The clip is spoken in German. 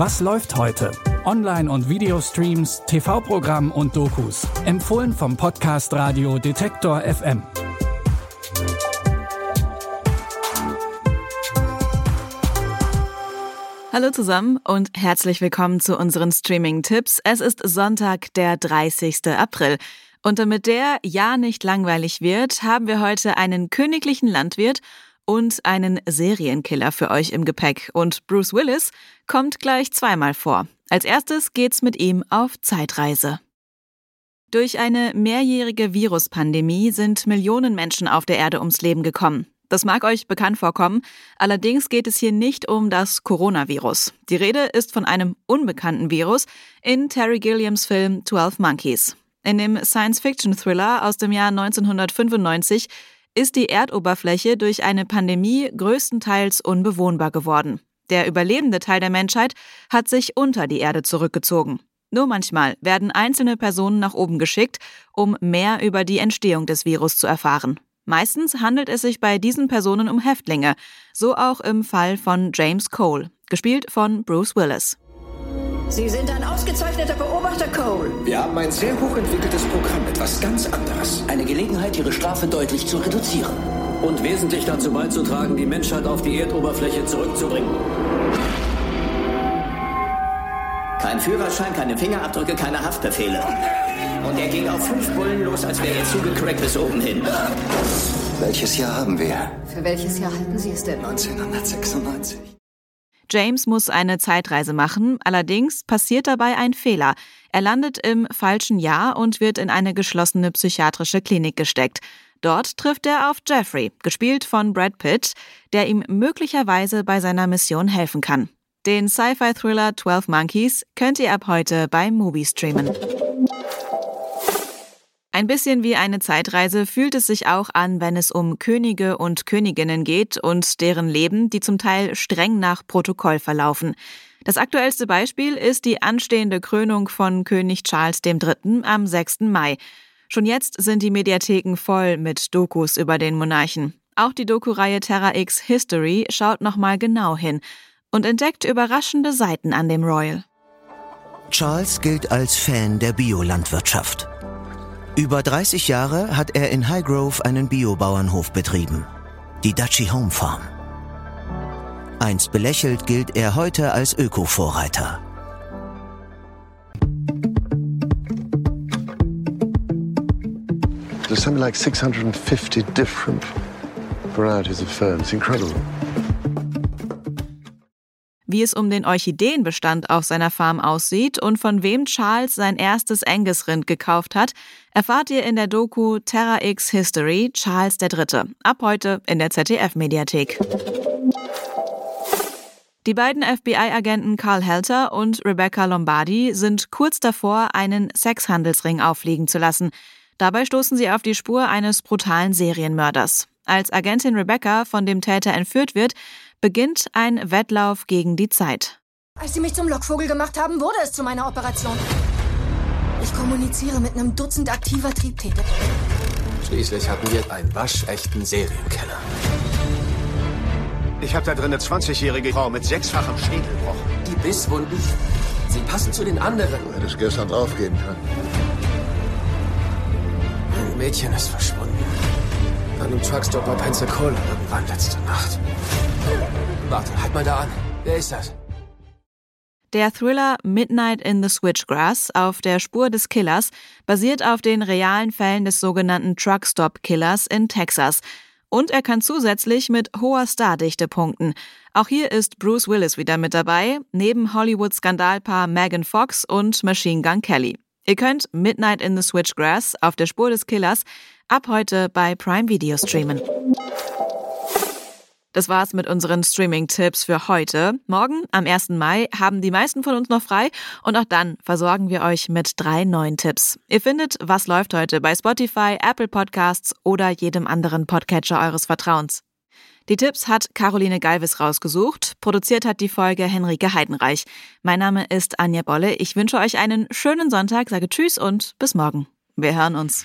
Was läuft heute? Online- und Videostreams, TV-Programm und Dokus. Empfohlen vom Podcast Radio Detektor FM. Hallo zusammen und herzlich willkommen zu unseren Streaming-Tipps. Es ist Sonntag, der 30. April. Und damit der ja nicht langweilig wird, haben wir heute einen königlichen Landwirt und einen Serienkiller für euch im Gepäck. Und Bruce Willis kommt gleich zweimal vor. Als erstes geht's mit ihm auf Zeitreise. Durch eine mehrjährige Viruspandemie sind Millionen Menschen auf der Erde ums Leben gekommen. Das mag euch bekannt vorkommen, allerdings geht es hier nicht um das Coronavirus. Die Rede ist von einem unbekannten Virus in Terry Gilliams Film 12 Monkeys. In dem Science-Fiction-Thriller aus dem Jahr 1995 ist die Erdoberfläche durch eine Pandemie größtenteils unbewohnbar geworden. Der überlebende Teil der Menschheit hat sich unter die Erde zurückgezogen. Nur manchmal werden einzelne Personen nach oben geschickt, um mehr über die Entstehung des Virus zu erfahren. Meistens handelt es sich bei diesen Personen um Häftlinge, so auch im Fall von James Cole, gespielt von Bruce Willis. Sie sind ein ausgezeichneter Beobachter, Cole. Wir haben ein sehr hochentwickeltes Programm, etwas ganz anderes. Eine Gelegenheit, Ihre Strafe deutlich zu reduzieren. Und wesentlich dazu beizutragen, die Menschheit auf die Erdoberfläche zurückzubringen. Kein Führerschein, keine Fingerabdrücke, keine Haftbefehle. Und er ging auf fünf Bullen los, als wäre er zugecrackt bis oben hin. Welches Jahr haben wir? Für welches Jahr halten Sie es denn? 1996. James muss eine Zeitreise machen, allerdings passiert dabei ein Fehler. Er landet im falschen Jahr und wird in eine geschlossene psychiatrische Klinik gesteckt. Dort trifft er auf Jeffrey, gespielt von Brad Pitt, der ihm möglicherweise bei seiner Mission helfen kann. Den Sci-Fi-Thriller 12 Monkeys könnt ihr ab heute bei Movie streamen. Ein bisschen wie eine Zeitreise fühlt es sich auch an, wenn es um Könige und Königinnen geht und deren Leben, die zum Teil streng nach Protokoll verlaufen. Das aktuellste Beispiel ist die anstehende Krönung von König Charles III. am 6. Mai. Schon jetzt sind die Mediatheken voll mit Dokus über den Monarchen. Auch die Doku-Reihe Terra X History schaut nochmal genau hin und entdeckt überraschende Seiten an dem Royal. Charles gilt als Fan der Biolandwirtschaft. Über 30 Jahre hat er in Highgrove einen Biobauernhof betrieben, die Duchy Home Farm. Einst belächelt gilt er heute als Öko-Vorreiter. There's something like 650 different varieties of ferns. It's incredible. Wie es um den Orchideenbestand auf seiner Farm aussieht und von wem Charles sein erstes Angus-Rind gekauft hat, erfahrt ihr in der Doku Terra X History Charles III. Ab heute in der ZDF-Mediathek. Die beiden FBI-Agenten Carl Helter und Rebecca Lombardi sind kurz davor, einen Sexhandelsring auffliegen zu lassen. Dabei stoßen sie auf die Spur eines brutalen Serienmörders. Als Agentin Rebecca von dem Täter entführt wird, beginnt ein Wettlauf gegen die Zeit. Als Sie mich zum Lockvogel gemacht haben, wurde es zu meiner Operation. Ich kommuniziere mit einem Dutzend aktiver Triebtäter. Schließlich hatten wir einen waschechten Serienkeller. Ich habe da drin eine 20-jährige Frau mit sechsfachem Schädelbruch. Die Bisswunden, sie passen zu den anderen. Du hättest gestern draufgehen können. Ein Mädchen ist verschwunden. An einem Truckstop bei Pensacola irgendwann letzte Nacht. Warte, halt mal da an. Wer ist das? Der Thriller Midnight in the Switchgrass auf der Spur des Killers basiert auf den realen Fällen des sogenannten Truckstop Killers in Texas. Und er kann zusätzlich mit hoher Stardichte punkten. Auch hier ist Bruce Willis wieder mit dabei, neben Hollywood-Skandalpaar Megan Fox und Machine Gun Kelly. Ihr könnt Midnight in the Switchgrass auf der Spur des Killers ab heute bei Prime Video streamen. Das war's mit unseren Streaming-Tipps für heute. Morgen, am 1. Mai, haben die meisten von uns noch frei und auch dann versorgen wir euch mit drei neuen Tipps. Ihr findet Was läuft heute bei Spotify, Apple Podcasts oder jedem anderen Podcatcher eures Vertrauens. Die Tipps hat Caroline Galvis rausgesucht. Produziert hat die Folge Henrike Heidenreich. Mein Name ist Anja Bolle. Ich wünsche euch einen schönen Sonntag, sage Tschüss und bis morgen. Wir hören uns.